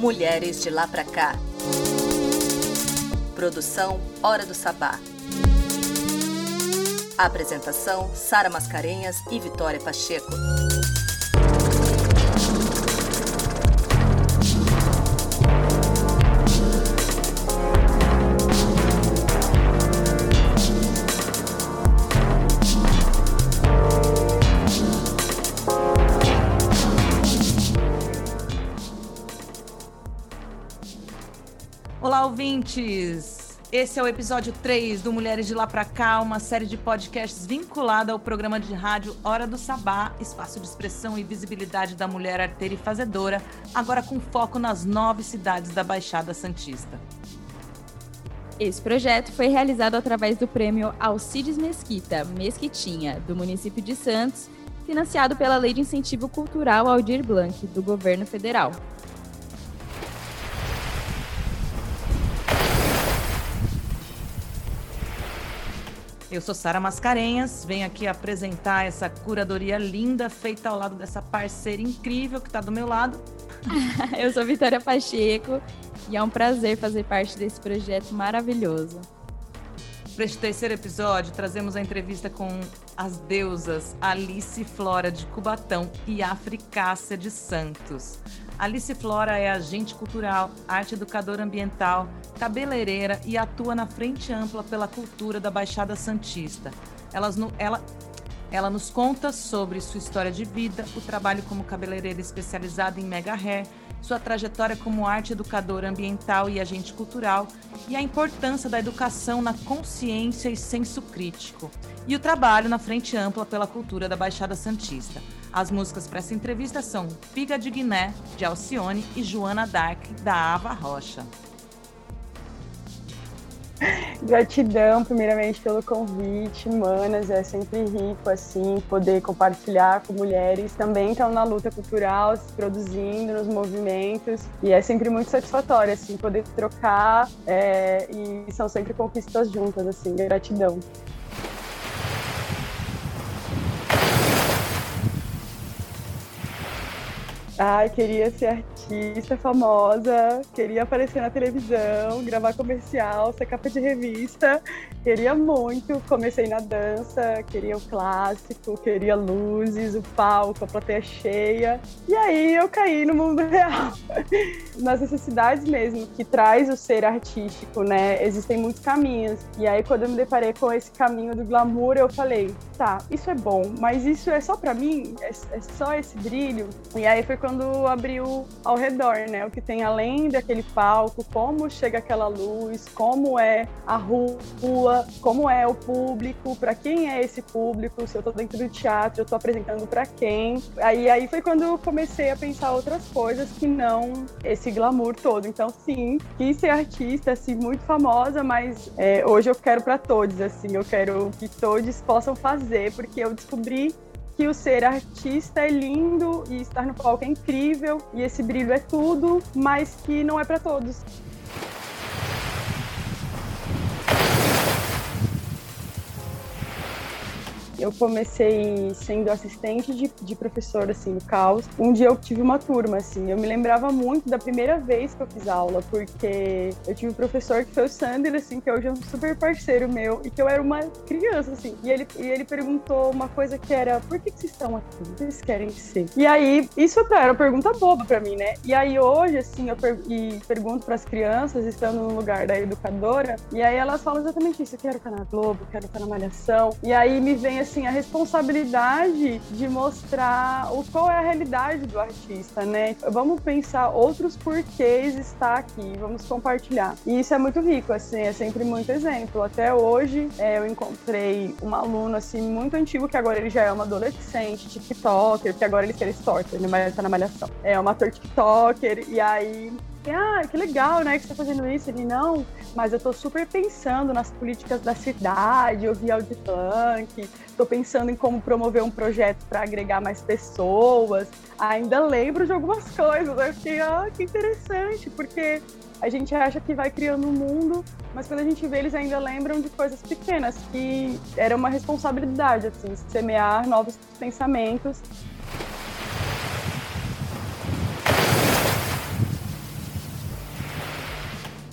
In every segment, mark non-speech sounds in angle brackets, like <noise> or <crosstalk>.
Mulheres de Lá Pra Cá. Produção Hora do Sabá. Apresentação: Sara Mascarenhas e Vitória Pacheco. Ouvintes! Esse é o episódio 3 do Mulheres de Lá Pra Cá, uma série de podcasts vinculada ao programa de rádio Hora do Sabá, espaço de expressão e visibilidade da mulher arteira e fazedora, agora com foco nas nove cidades da Baixada Santista. Esse projeto foi realizado através do prêmio Alcides Mesquita, Mesquitinha, do município de Santos, financiado pela Lei de Incentivo Cultural Aldir Blanc, do governo federal. Eu sou Sara Mascarenhas, venho aqui apresentar essa curadoria linda feita ao lado dessa parceira incrível que está do meu lado. <laughs> Eu sou Vitória Pacheco e é um prazer fazer parte desse projeto maravilhoso. Para este terceiro episódio, trazemos a entrevista com as deusas Alice Flora de Cubatão e Africácia de Santos. Alice Flora é agente cultural, arte educadora ambiental, cabeleireira e atua na frente ampla pela cultura da Baixada Santista. Ela, ela nos conta sobre sua história de vida, o trabalho como cabeleireira especializada em mega hair, sua trajetória como arte educadora ambiental e agente cultural e a importância da educação na consciência e senso crítico, e o trabalho na frente ampla pela cultura da Baixada Santista. As músicas para essa entrevista são Figa de Guiné, de Alcione, e Joana Dark, da Ava Rocha. Gratidão, primeiramente, pelo convite, manas. É sempre rico, assim, poder compartilhar com mulheres também estão na luta cultural, se produzindo nos movimentos. E é sempre muito satisfatório, assim, poder trocar. É, e são sempre conquistas juntas, assim. Gratidão. Ai, queria ser artista famosa, queria aparecer na televisão, gravar comercial, ser capa de revista. Queria muito. Comecei na dança, queria o clássico, queria luzes, o palco, a plateia cheia. E aí eu caí no mundo <laughs> real. Nas necessidades mesmo, que traz o ser artístico, né? Existem muitos caminhos. E aí quando eu me deparei com esse caminho do glamour, eu falei, tá, isso é bom, mas isso é só para mim? É, é só esse brilho? E aí foi quando quando abriu ao redor, né? O que tem além daquele palco, como chega aquela luz, como é a rua, como é o público, para quem é esse público, se eu tô dentro do teatro, eu tô apresentando para quem. Aí, aí foi quando eu comecei a pensar outras coisas que não esse glamour todo. Então, sim, quis ser artista, assim, muito famosa, mas é, hoje eu quero para todos, assim, eu quero que todos possam fazer, porque eu descobri que o ser artista é lindo e estar no palco é incrível e esse brilho é tudo, mas que não é para todos. Eu comecei sendo assistente de, de professor, assim, no caos. Um dia eu tive uma turma, assim, eu me lembrava muito da primeira vez que eu fiz aula, porque eu tive um professor que foi o Sander, assim, que hoje é um super parceiro meu, e que eu era uma criança, assim. E ele, e ele perguntou uma coisa que era, por que, que vocês estão aqui? O que vocês querem ser? E aí, isso era uma pergunta boba pra mim, né? E aí hoje, assim, eu per e pergunto pras crianças, estando no lugar da educadora, e aí elas falam exatamente isso, eu quero estar na Globo, quero estar na Malhação. E aí me vem, assim, assim, a responsabilidade de mostrar o qual é a realidade do artista, né? Vamos pensar outros porquês estar aqui, vamos compartilhar. E isso é muito rico, assim, é sempre muito exemplo. Até hoje é, eu encontrei um aluno, assim, muito antigo, que agora ele já é uma adolescente, tiktoker, que agora ele quer stalker, ele tá na malhação. É um ator tiktoker, e aí ah, que legal, né, que você tá fazendo isso. Ele, não, mas eu tô super pensando nas políticas da cidade, eu vi Audi Plank, tô pensando em como promover um projeto para agregar mais pessoas. Ainda lembro de algumas coisas. Eu fiquei, ah, que interessante, porque a gente acha que vai criando um mundo, mas quando a gente vê, eles ainda lembram de coisas pequenas, que era uma responsabilidade, assim, semear novos pensamentos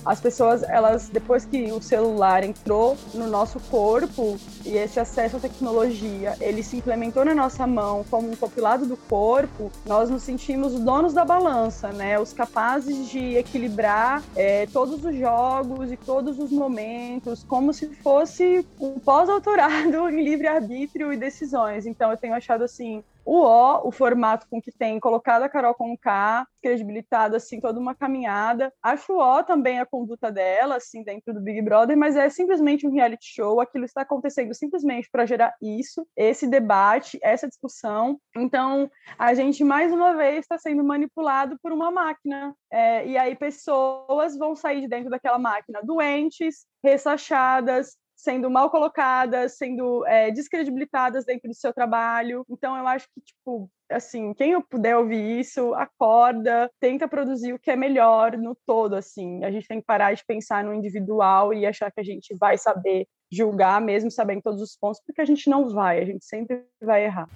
as pessoas, elas depois que o celular entrou no nosso corpo e esse acesso à tecnologia, ele se implementou na nossa mão como um compilado do corpo, nós nos sentimos os donos da balança, né? Os capazes de equilibrar é, todos os jogos e todos os momentos, como se fosse um pós-autorado <laughs> em livre-arbítrio e decisões. Então, eu tenho achado assim o O, o formato com que tem colocado a Carol com K, credibilitado assim toda uma caminhada. Acho o O também a conduta dela, assim, dentro do Big Brother, mas é simplesmente um reality show. Aquilo está acontecendo simplesmente para gerar isso, esse debate, essa discussão. Então, a gente mais uma vez está sendo manipulado por uma máquina. É, e aí pessoas vão sair de dentro daquela máquina doentes, ressachadas, sendo mal colocadas, sendo é, descredibilitadas dentro do seu trabalho. Então, eu acho que, tipo, assim, quem puder ouvir isso, acorda, tenta produzir o que é melhor no todo, assim. A gente tem que parar de pensar no individual e achar que a gente vai saber julgar, mesmo sabendo todos os pontos, porque a gente não vai, a gente sempre vai errar.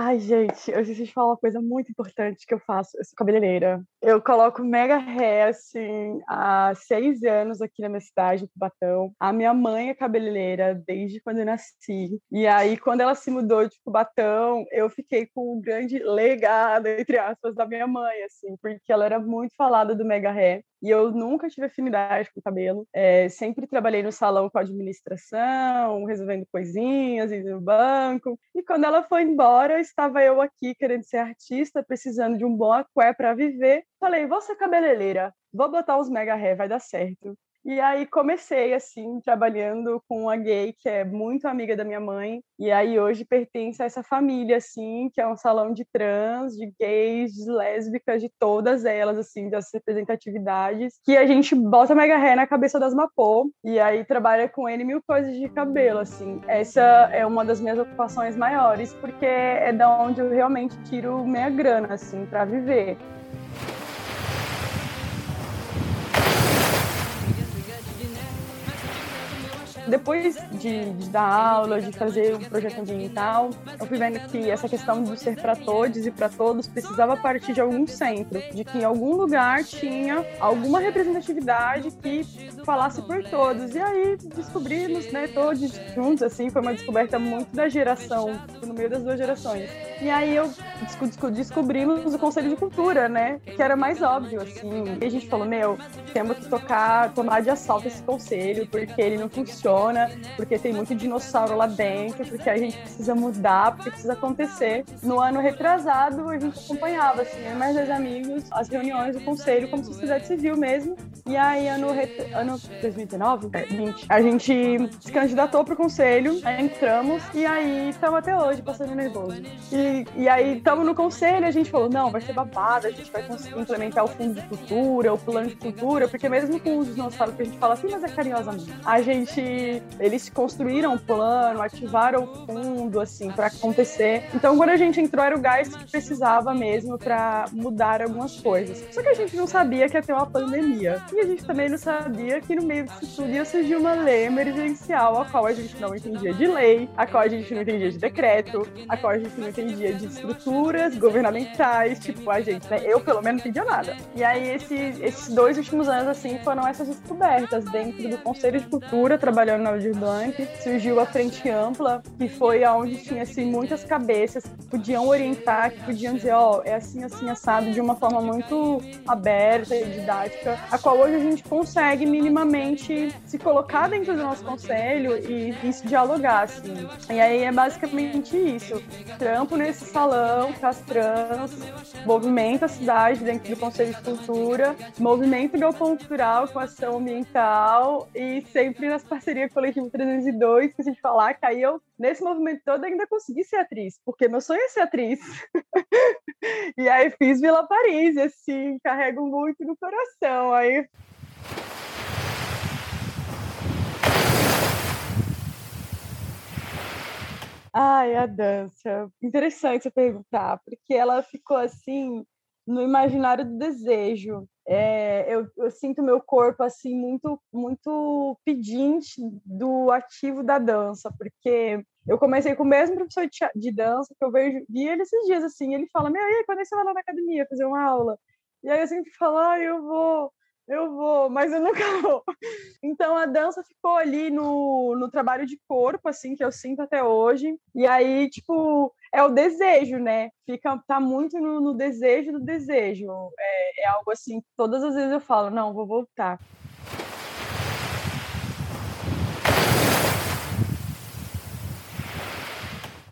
Ai, gente, eu preciso falar uma coisa muito importante que eu faço. Eu sou cabeleireira. Eu coloco mega hair, assim, há seis anos aqui na minha cidade, em Cubatão. A minha mãe é cabeleireira desde quando eu nasci. E aí, quando ela se mudou de Cubatão, eu fiquei com o grande legado, entre aspas, da minha mãe, assim, porque ela era muito falada do mega hair. E eu nunca tive afinidade com cabelo. É, sempre trabalhei no salão com administração, resolvendo coisinhas, indo no banco. E quando ela foi embora, estava eu aqui querendo ser artista, precisando de um bom aqué para viver. Falei, vou ser cabeleireira, vou botar os mega hair, vai dar certo. E aí comecei assim, trabalhando com uma gay que é muito amiga da minha mãe, e aí hoje pertence a essa família assim, que é um salão de trans, de gays, de lésbicas, de todas elas assim, das representatividades, que a gente bota mega ré na cabeça das Mapô e aí trabalha com ele mil coisas de cabelo assim. Essa é uma das minhas ocupações maiores, porque é da onde eu realmente tiro minha grana assim para viver. Depois de, de, dar aula, de fazer o projeto ambiental, eu fui vendo que essa questão de ser para todos e para todos precisava partir de algum centro, de que em algum lugar tinha alguma representatividade que falasse por todos. E aí descobrimos, né, todos juntos, assim, foi uma descoberta muito da geração, no meio das duas gerações. E aí eu descobrimos o Conselho de Cultura, né, que era mais óbvio, assim. E a gente falou, meu, temos que tocar, tomar de assalto esse conselho, porque ele não funciona funciona, porque tem muito dinossauro lá dentro, porque a gente precisa mudar, porque precisa acontecer. No ano retrasado, a gente acompanhava, assim, eu e mais dois amigos, as reuniões do conselho como sociedade civil mesmo. E aí, ano, ano 2019, é, 20, a gente se candidatou para o conselho, entramos, e aí estamos até hoje passando nervoso. E, e aí estamos no conselho, a gente falou, não, vai ser babado, a gente vai conseguir implementar o fundo de cultura, o plano de cultura, porque mesmo com os dinossauros que a gente fala assim, mas é carinhosamente, a gente eles construíram o plano, ativaram o fundo, assim, para acontecer. Então, quando a gente entrou, era o gás que precisava mesmo para mudar algumas coisas. Só que a gente não sabia que ia ter uma pandemia. E a gente também não sabia que no meio disso tudo ia surgir uma lei emergencial, a qual a gente não entendia de lei, a qual a gente não entendia de decreto, a qual a gente não entendia de estruturas governamentais, tipo, a gente, né? Eu, pelo menos, não entendia nada. E aí, esse, esses dois últimos anos, assim, foram essas descobertas dentro do Conselho de Cultura, trabalhando Aldir Blanc, surgiu a Frente Ampla, que foi onde tinha assim, muitas cabeças que podiam orientar, que podiam dizer, ó, oh, é assim, assim, assado, de uma forma muito aberta e didática, a qual hoje a gente consegue minimamente se colocar dentro do nosso conselho e, e se dialogar, assim. E aí é basicamente isso. Trampo nesse salão com as trans, movimento a cidade dentro do Conselho de Cultura, movimento geocultural com ação ambiental e sempre nas parcerias Coletivo 302, que a gente falar que aí eu, nesse movimento todo, ainda consegui ser atriz, porque meu sonho é ser atriz. <laughs> e aí fiz Vila Paris, assim, carrego muito no coração. Aí Ai, a dança. Interessante você perguntar, porque ela ficou assim no imaginário do desejo. É, eu, eu, sinto meu corpo assim muito muito pedinte do ativo da dança, porque eu comecei com o mesmo professor de, de dança que eu vejo, vi ele esses dias assim, ele fala: "Meu, aí, quando é você vai lá na academia fazer uma aula?" E aí eu sempre falo: "Ah, eu vou" eu vou, mas eu nunca <laughs> vou. Então a dança ficou ali no, no trabalho de corpo, assim, que eu sinto até hoje. E aí, tipo, é o desejo, né? Fica, tá muito no, no desejo do desejo. É, é algo assim, todas as vezes eu falo, não, vou voltar.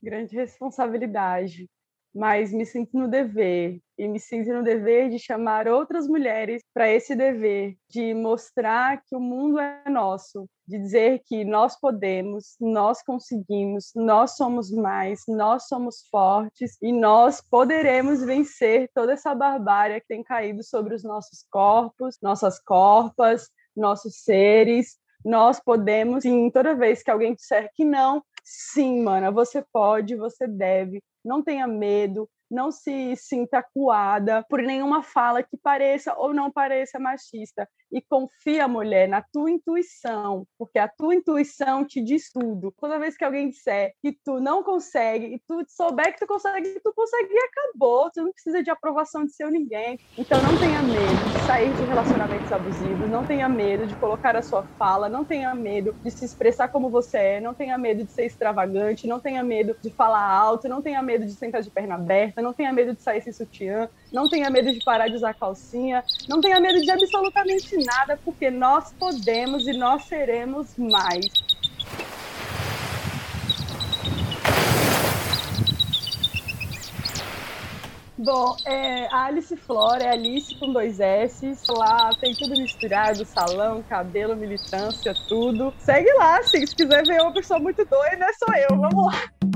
Grande responsabilidade mas me sinto no dever e me sinto no dever de chamar outras mulheres para esse dever, de mostrar que o mundo é nosso, de dizer que nós podemos, nós conseguimos, nós somos mais, nós somos fortes e nós poderemos vencer toda essa barbárie que tem caído sobre os nossos corpos, nossas corpas, nossos seres. Nós podemos, sim, toda vez que alguém disser que não, sim, mana, você pode, você deve, não tenha medo, não se sinta acuada por nenhuma fala que pareça ou não pareça machista. E confia, mulher, na tua intuição, porque a tua intuição te diz tudo. Toda vez que alguém disser que tu não consegue e tu souber que tu consegue, tu consegue e acabou. Tu não precisa de aprovação de seu ninguém. Então não tenha medo de sair de relacionamentos abusivos, não tenha medo de colocar a sua fala, não tenha medo de se expressar como você é, não tenha medo de ser extravagante, não tenha medo de falar alto, não tenha medo de sentar de perna aberta não tenha medo de sair sem sutiã, não tenha medo de parar de usar calcinha, não tenha medo de absolutamente nada, porque nós podemos e nós seremos mais. Bom, é, Alice Flora é Alice com dois S. Lá tem tudo misturado: salão, cabelo, militância, tudo. Segue lá, se quiser ver uma pessoa muito doida, sou eu. Vamos lá.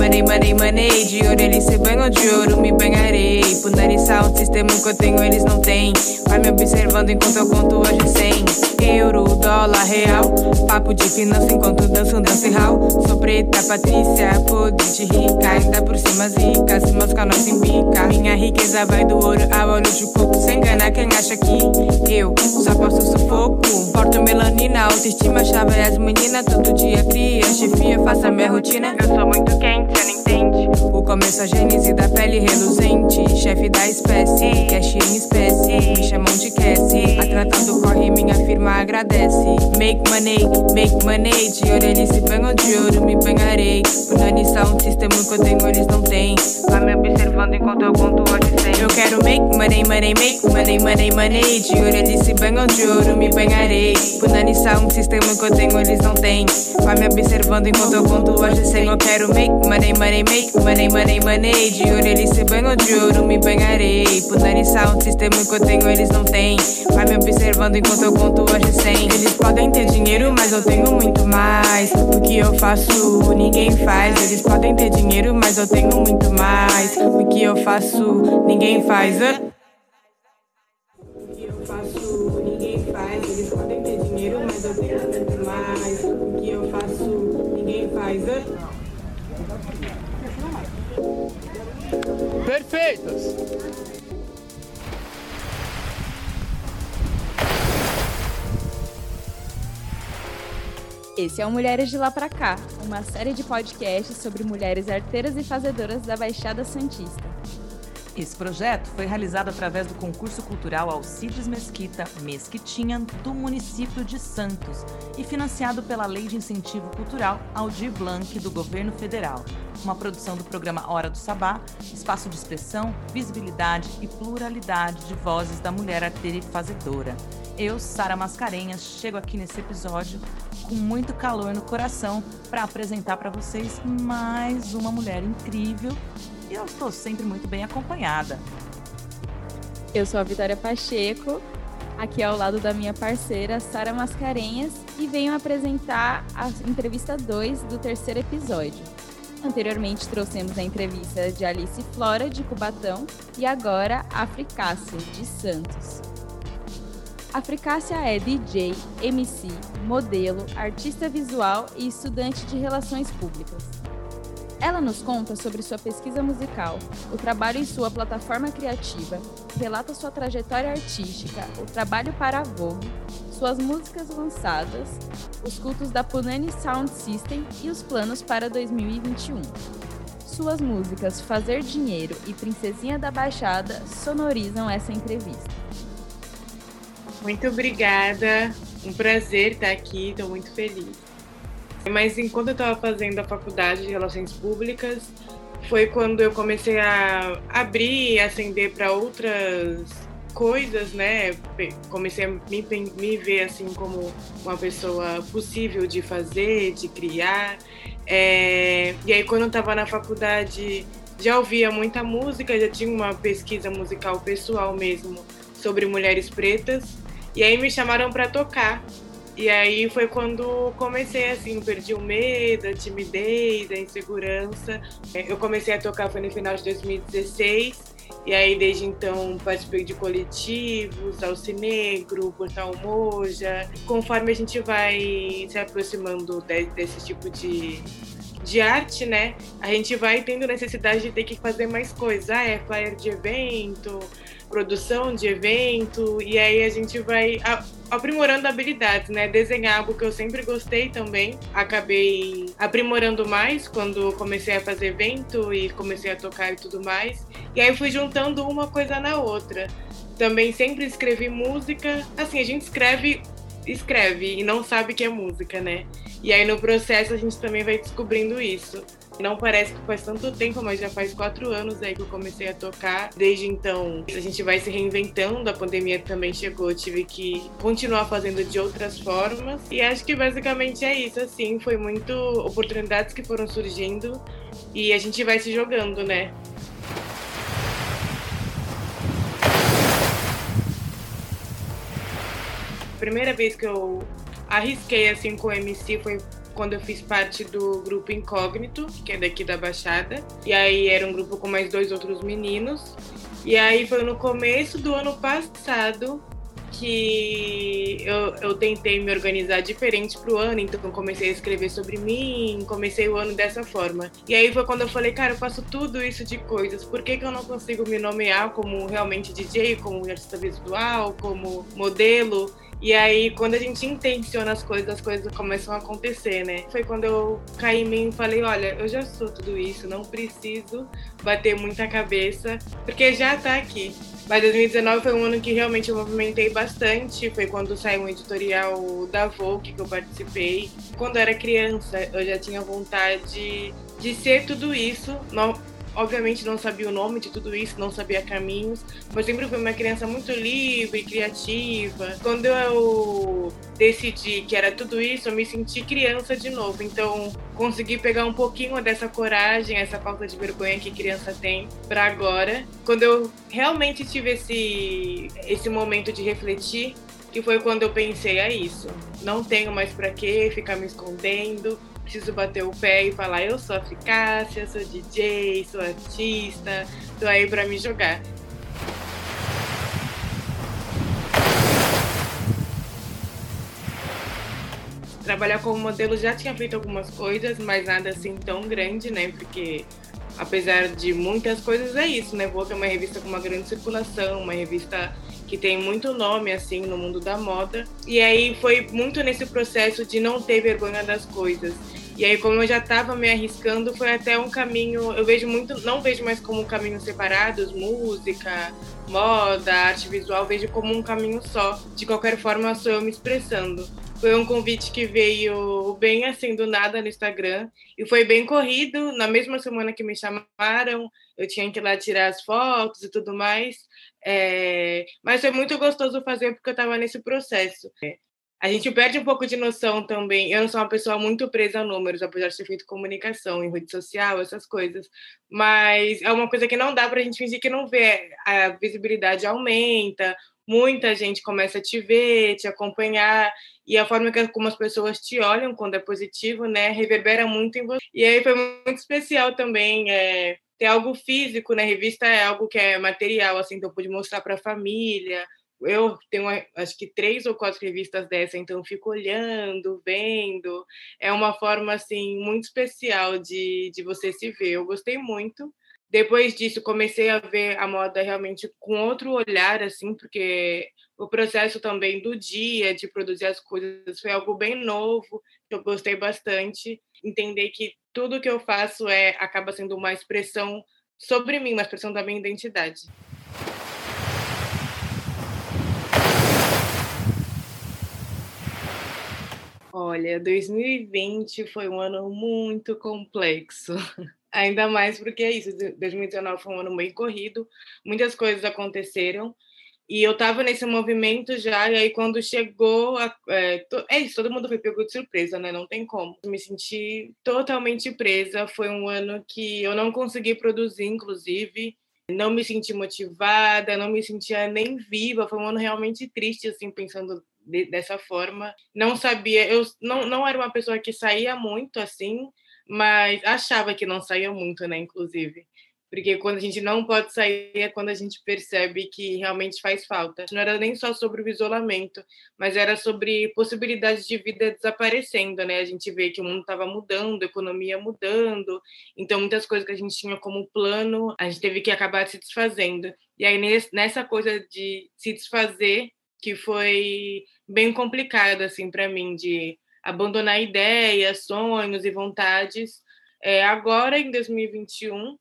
Money, money, money. De ouro eles se banham, de ouro me banharei. Punaniçar um sistema que eu tenho, eles não têm. Vai me observando enquanto eu conto hoje sem euro, dólar, real. Papo de finança enquanto danço um dance hall. Sou preta, Patrícia, podre de rica. Ainda por cima zica, se mosca nós embica. Minha riqueza vai do ouro ao óleo de coco. Sem enganar quem acha que eu só posso sufoco. Porto melanina, autoestima, chave as meninas. Todo dia cria, chefia, faça minha rotina. Eu sou muito quente, entende. O começo a gênese da pele reluzente. Chefe da espécie, cash em espécie. Me chamam de Cassie. A tratando corre, minha firma agradece. Make money, make money. De ouro eles se banham, de ouro me banharei. Organizar um sistema que eu tenho, eles não têm. Vai me observando enquanto eu conto hoje sem. Eu quero make money, money, make money, money, money. De ouro eles se banham, de ouro me banharei. Organizar um sistema que eu tenho, eles não têm. Vai me observando enquanto eu conto hoje sem. Eu quero make money, money, make money, money, money. De ouro eles se banham, de ouro me banharei. Organizar um sistema que eu tenho, eles não têm. Vai me observando enquanto eu conto hoje sem. Eles podem ter dinheiro, mas eu tenho muito mais. O que eu faço, ninguém faz. Eles podem ter dinheiro, mas eu tenho muito mais. O que eu faço, ninguém faz. Ah. O que eu faço, ninguém faz. Eles podem ter dinheiro, mas eu tenho muito mais. O que eu faço, ninguém faz. Perfeitas! Esse é o Mulheres de Lá Pra Cá, uma série de podcasts sobre mulheres arteiras e fazedoras da Baixada Santista. Esse projeto foi realizado através do concurso cultural Alcides Mesquita Mesquitinha do município de Santos e financiado pela Lei de Incentivo Cultural Aldir Blanc do Governo Federal. Uma produção do programa Hora do Sabá, espaço de expressão, visibilidade e pluralidade de vozes da mulher arteira e fazedora. Eu, Sara Mascarenhas, chego aqui nesse episódio com muito calor no coração para apresentar para vocês mais uma mulher incrível e eu estou sempre muito bem acompanhada. Eu sou a Vitória Pacheco, aqui ao lado da minha parceira Sara Mascarenhas e venho apresentar a entrevista 2 do terceiro episódio. Anteriormente trouxemos a entrevista de Alice Flora, de Cubatão, e agora a de Santos. A é DJ, MC, modelo, artista visual e estudante de relações públicas. Ela nos conta sobre sua pesquisa musical, o trabalho em sua plataforma criativa, relata sua trajetória artística, o trabalho para a Vogue, suas músicas lançadas, os cultos da Punani Sound System e os planos para 2021. Suas músicas Fazer Dinheiro e Princesinha da Baixada sonorizam essa entrevista. Muito obrigada. Um prazer estar aqui, estou muito feliz. Mas enquanto eu estava fazendo a faculdade de Relações Públicas, foi quando eu comecei a abrir e acender para outras coisas, né? Comecei a me, me ver assim como uma pessoa possível de fazer, de criar. É... E aí quando eu estava na faculdade já ouvia muita música, já tinha uma pesquisa musical pessoal mesmo sobre mulheres pretas. E aí me chamaram para tocar. E aí foi quando comecei assim, perdi o medo, a timidez, a insegurança. Eu comecei a tocar foi no final de 2016. E aí, desde então, participei de coletivos, Alcinegro, Portal Moja. Conforme a gente vai se aproximando de, desse tipo de, de arte, né? A gente vai tendo necessidade de ter que fazer mais coisas. Ah, é flyer de evento, produção de evento, e aí a gente vai aprimorando habilidades, né? Desenhar algo que eu sempre gostei também. Acabei aprimorando mais quando comecei a fazer evento e comecei a tocar e tudo mais. E aí fui juntando uma coisa na outra. Também sempre escrevi música. Assim, a gente escreve escreve e não sabe que é música, né? E aí no processo a gente também vai descobrindo isso. Não parece que faz tanto tempo, mas já faz quatro anos aí que eu comecei a tocar. Desde então, a gente vai se reinventando. A pandemia também chegou, tive que continuar fazendo de outras formas. E acho que basicamente é isso, assim. Foi muito oportunidades que foram surgindo e a gente vai se jogando, né? A primeira vez que eu arrisquei assim com o MC foi quando eu fiz parte do grupo Incógnito, que é daqui da Baixada. E aí era um grupo com mais dois outros meninos. E aí foi no começo do ano passado que eu, eu tentei me organizar diferente pro ano, então comecei a escrever sobre mim, comecei o ano dessa forma. E aí foi quando eu falei, cara, eu faço tudo isso de coisas, por que, que eu não consigo me nomear como realmente DJ, como artista visual, como modelo? E aí, quando a gente intenciona as coisas, as coisas começam a acontecer, né? Foi quando eu caí em mim e falei: olha, eu já sou tudo isso, não preciso bater muita cabeça, porque já tá aqui. Mas 2019 foi um ano que realmente eu movimentei bastante. Foi quando saiu um editorial da Vogue que eu participei. Quando eu era criança, eu já tinha vontade de ser tudo isso. Obviamente não sabia o nome de tudo isso, não sabia caminhos, mas sempre fui uma criança muito livre, criativa. Quando eu decidi que era tudo isso, eu me senti criança de novo. Então, consegui pegar um pouquinho dessa coragem, essa falta de vergonha que criança tem para agora. Quando eu realmente tive esse esse momento de refletir, que foi quando eu pensei, é isso. Não tenho mais para que ficar me escondendo preciso bater o pé e falar: eu sou eficácia, sou DJ, sou artista, tô aí para me jogar. Trabalhar como modelo já tinha feito algumas coisas, mas nada assim tão grande, né? Porque apesar de muitas coisas, é isso, né? Vogue é uma revista com uma grande circulação, uma revista que tem muito nome assim no mundo da moda. E aí foi muito nesse processo de não ter vergonha das coisas. E aí, como eu já estava me arriscando, foi até um caminho. Eu vejo muito, não vejo mais como caminhos separados, música, moda, arte visual, vejo como um caminho só. De qualquer forma, sou eu me expressando. Foi um convite que veio bem assim do nada no Instagram e foi bem corrido. Na mesma semana que me chamaram, eu tinha que ir lá tirar as fotos e tudo mais. É... Mas foi muito gostoso fazer porque eu estava nesse processo a gente perde um pouco de noção também. Eu não sou uma pessoa muito presa a números, apesar de ter feito comunicação em rede social, essas coisas. Mas é uma coisa que não dá para a gente fingir que não vê. A visibilidade aumenta, muita gente começa a te ver, te acompanhar, e a forma que como as pessoas te olham quando é positivo, né, reverbera muito em você. E aí foi muito especial também. É, ter algo físico, né? Revista é algo que é material, assim, então eu pude mostrar para a família, eu tenho acho que três ou quatro revistas dessa, então fico olhando, vendo. É uma forma assim muito especial de, de você se ver. Eu gostei muito. Depois disso, comecei a ver a moda realmente com outro olhar, assim, porque o processo também do dia de produzir as coisas foi algo bem novo, que eu gostei bastante. Entender que tudo que eu faço é acaba sendo uma expressão sobre mim, uma expressão da minha identidade. Olha, 2020 foi um ano muito complexo. <laughs> Ainda mais porque é isso, 2019 foi um ano meio corrido, muitas coisas aconteceram, e eu estava nesse movimento já, e aí quando chegou, a, é, to, é, isso, todo mundo foi pego de surpresa, né? Não tem como. Me senti totalmente presa. Foi um ano que eu não consegui produzir, inclusive. Não me senti motivada, não me sentia nem viva. Foi um ano realmente triste, assim, pensando de, dessa forma. Não sabia, eu não, não era uma pessoa que saía muito assim, mas achava que não saía muito, né, inclusive. Porque quando a gente não pode sair é quando a gente percebe que realmente faz falta. Não era nem só sobre o isolamento, mas era sobre possibilidades de vida desaparecendo, né? A gente vê que o mundo estava mudando, a economia mudando, então muitas coisas que a gente tinha como plano, a gente teve que acabar se desfazendo. E aí nessa coisa de se desfazer, que foi bem complicado assim para mim de abandonar ideias, sonhos e vontades. É, agora em 2021,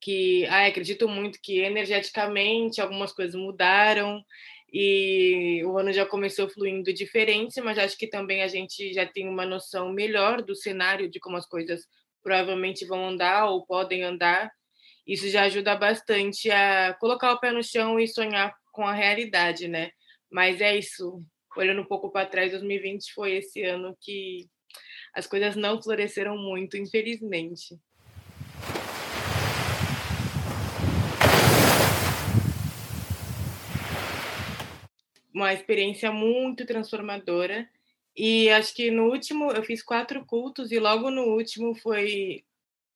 que acredito muito que energeticamente algumas coisas mudaram e o ano já começou fluindo diferente, mas acho que também a gente já tem uma noção melhor do cenário de como as coisas provavelmente vão andar ou podem andar. Isso já ajuda bastante a colocar o pé no chão e sonhar com a realidade, né? Mas é isso. Olhando um pouco para trás, 2020 foi esse ano que as coisas não floresceram muito, infelizmente. uma experiência muito transformadora. E acho que no último eu fiz quatro cultos e logo no último foi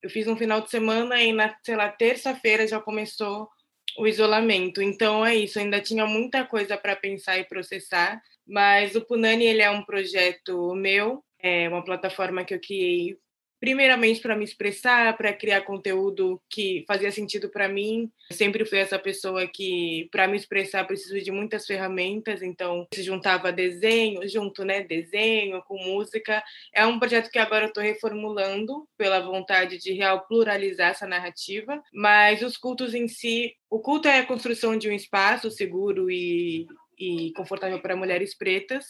eu fiz um final de semana e na, sei lá, terça-feira já começou o isolamento. Então é isso, ainda tinha muita coisa para pensar e processar, mas o Punani ele é um projeto meu, é uma plataforma que eu criei primeiramente para me expressar, para criar conteúdo que fazia sentido para mim. Eu sempre fui essa pessoa que, para me expressar, preciso de muitas ferramentas, então se juntava desenho, junto, né, desenho com música. É um projeto que agora eu estou reformulando pela vontade de real pluralizar essa narrativa, mas os cultos em si, o culto é a construção de um espaço seguro e, e confortável para mulheres pretas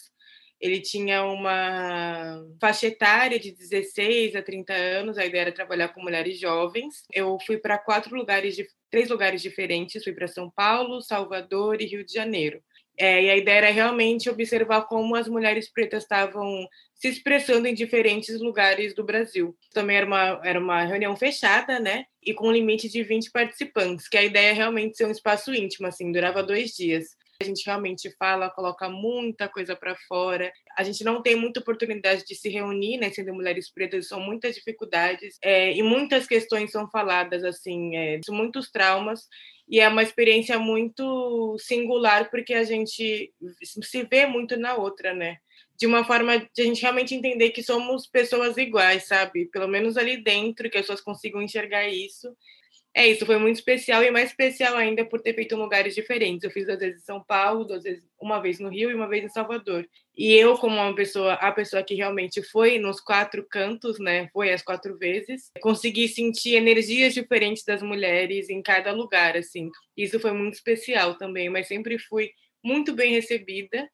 ele tinha uma faixa etária de 16 a 30 anos, a ideia era trabalhar com mulheres jovens. Eu fui para quatro lugares, de, três lugares diferentes, fui para São Paulo, Salvador e Rio de Janeiro. É, e a ideia era realmente observar como as mulheres pretas estavam se expressando em diferentes lugares do Brasil. Também era uma, era uma reunião fechada, né? E com um limite de 20 participantes, que a ideia é realmente ser um espaço íntimo, assim, durava dois dias a gente realmente fala, coloca muita coisa para fora. A gente não tem muita oportunidade de se reunir, né, sendo mulheres pretas, são muitas dificuldades é, e muitas questões são faladas, assim, é, muitos traumas. E é uma experiência muito singular, porque a gente se vê muito na outra, né? de uma forma de a gente realmente entender que somos pessoas iguais, sabe? Pelo menos ali dentro, que as pessoas consigam enxergar isso é isso, foi muito especial e mais especial ainda por ter feito em lugares diferentes. Eu fiz duas vezes em São Paulo, duas vezes, uma vez no Rio e uma vez em Salvador. E eu, como uma pessoa, a pessoa que realmente foi nos quatro cantos, né, foi as quatro vezes, consegui sentir energias diferentes das mulheres em cada lugar, assim. Isso foi muito especial também, mas sempre fui muito bem recebida.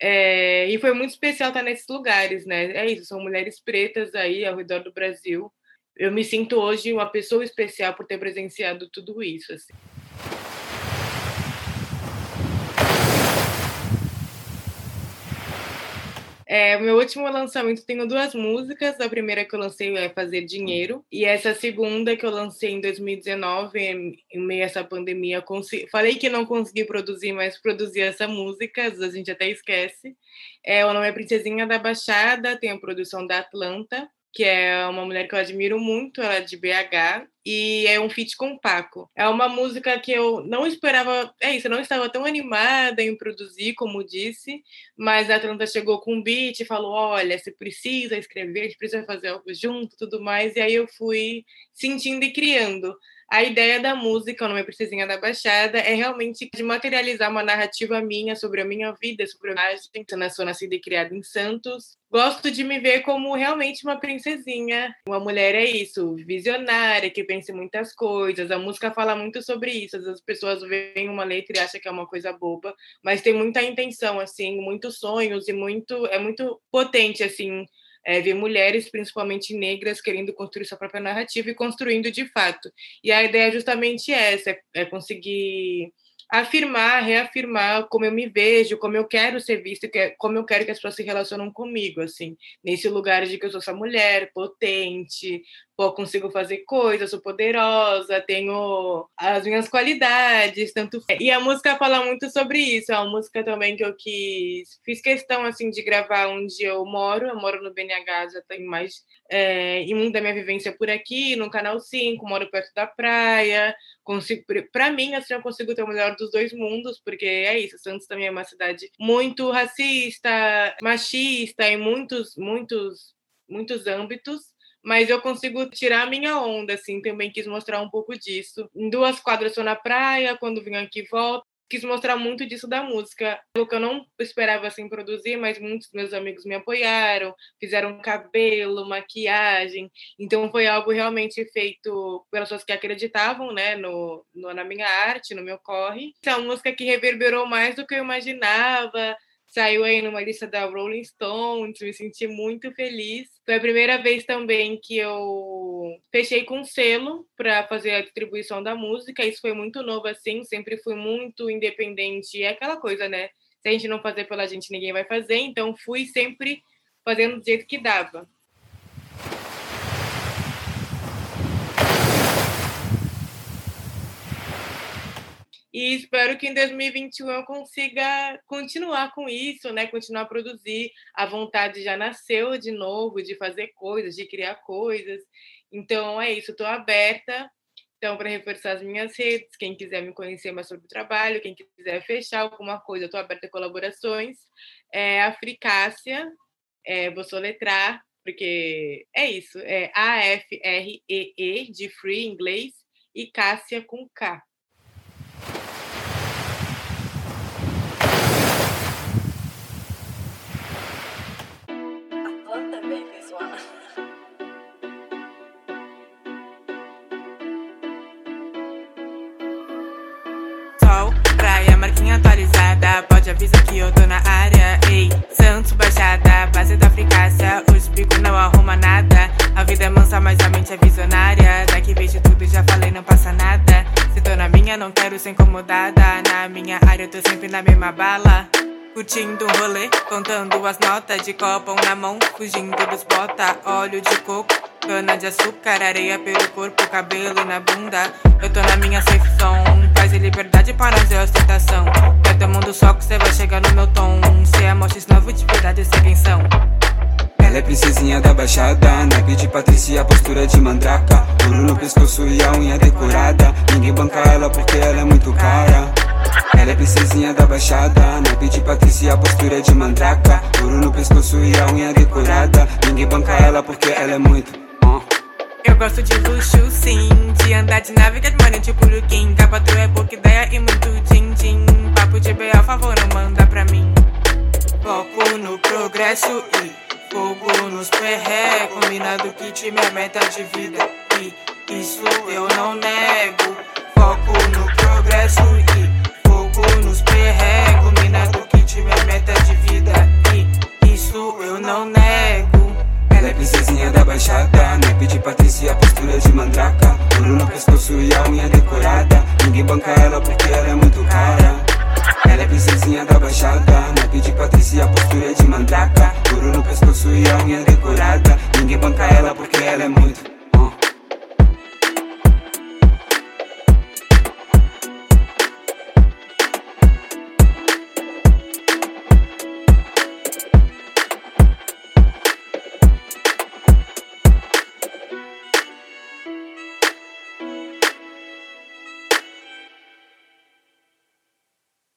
É, e foi muito especial estar nesses lugares, né? É isso, são mulheres pretas aí ao redor do Brasil eu me sinto hoje uma pessoa especial por ter presenciado tudo isso. Assim. É, meu último lançamento tenho duas músicas. A primeira que eu lancei é Fazer Dinheiro, e essa segunda que eu lancei em 2019, em, meio a essa pandemia, falei que não consegui produzir, mas produzi essa música, a gente até esquece. É, o nome é Princesinha da Baixada, tem a produção da Atlanta que é uma mulher que eu admiro muito, ela é de BH, e é um feat com o Paco. É uma música que eu não esperava, é isso, eu não estava tão animada em produzir, como disse, mas a Atlanta chegou com um beat e falou: olha, você precisa escrever, você precisa fazer algo junto tudo mais, e aí eu fui sentindo e criando. A ideia da música, o nome Princesinha da Baixada, é realmente de materializar uma narrativa minha sobre a minha vida, sobre a. Eu sou nascida e criada em Santos. Gosto de me ver como realmente uma princesinha. Uma mulher é isso, visionária, que pensa em muitas coisas. A música fala muito sobre isso. As pessoas veem uma letra e acham que é uma coisa boba, mas tem muita intenção, assim, muitos sonhos e muito é muito potente, assim, é, ver mulheres, principalmente negras, querendo construir sua própria narrativa e construindo de fato. E a ideia é justamente essa, é, é conseguir afirmar, reafirmar como eu me vejo, como eu quero ser vista, como eu quero que as pessoas se relacionam comigo, assim, nesse lugar de que eu sou essa mulher potente, pô, consigo fazer coisas, sou poderosa, tenho as minhas qualidades, tanto e a música fala muito sobre isso. É uma música também que eu quis, fiz questão assim de gravar onde eu moro. Eu moro no BNH já tem mais é, e muito da minha vivência por aqui, no Canal 5, moro perto da praia. Consigo, para mim, assim, eu consigo ter o melhor dos dois mundos, porque é isso. Santos também é uma cidade muito racista, machista em muitos, muitos, muitos âmbitos mas eu consigo tirar a minha onda, assim, também quis mostrar um pouco disso. Em duas quadras estou na praia, quando vim aqui volto, quis mostrar muito disso da música, o que eu não esperava assim produzir, mas muitos meus amigos me apoiaram, fizeram cabelo, maquiagem, então foi algo realmente feito pelas pessoas que acreditavam, né, no, no na minha arte, no meu corre. É uma música que reverberou mais do que eu imaginava, saiu aí numa lista da Rolling Stones, me senti muito feliz. Foi a primeira vez também que eu fechei com selo para fazer a distribuição da música. Isso foi muito novo assim, sempre fui muito independente. É aquela coisa, né? Se a gente não fazer pela gente, ninguém vai fazer. Então fui sempre fazendo do jeito que dava. E espero que em 2021 eu consiga continuar com isso, né? Continuar a produzir. A vontade já nasceu de novo de fazer coisas, de criar coisas. Então é isso, estou aberta. Então, para reforçar as minhas redes, quem quiser me conhecer mais sobre o trabalho, quem quiser fechar alguma coisa, estou aberta a colaborações. É Africácia, é, vou soletrar, porque é isso, é A-F-R-E-E, de free em inglês, e Cássia com K. pode avisa que eu tô na área. Ei, Santos Baixada, base da Fricácia. Os bicos não arruma nada. A vida é mansa, mas a mente é visionária. Daqui vejo tudo, já falei, não passa nada. Se tô na minha, não quero ser incomodada. Na minha área, eu tô sempre na mesma bala. Curtindo o rolê, contando as notas de copão na mão, fugindo dos bota, óleo de coco, cana de açúcar, areia pelo corpo, cabelo na bunda. Eu tô na minha zone, paz e liberdade para fazer ostentação. Vai tomando soco, cê vai chegar no meu tom. Se é mostra novo de verdade, sei quem são. Ela é princesinha da baixada, naipe de Patrícia, postura de mandraca. Ouro no pescoço e a unha decorada. Ninguém banca ela porque ela é muito cara. Ela é princesinha da baixada, naipe de Patrícia, postura de mandraca. Ouro no pescoço e a unha decorada. Ninguém banca ela porque ela é muito. Uh. Eu gosto de luxo, sim. Andar de nave, que é tipo Luquim. Capa é pouca ideia e muito din-din. Papo de B, favor, não manda pra mim. Foco no progresso e Fogo nos perré, combinado que time é meta de vida. E isso eu não nego. Foco no progresso e fogo nos perré, combinado que time é meta de vida. E isso eu não nego. É princesinha da baixada, naipe de Patrícia, postura de mandraca. Ouro no pescoço e a unha decorada. Ninguém banca ela porque ela é muito cara. Ela é princesinha da baixada Naipe de Patrícia, postura de mandraca Ouro no pescoço e a unha decorada Ninguém banca ela porque ela é muito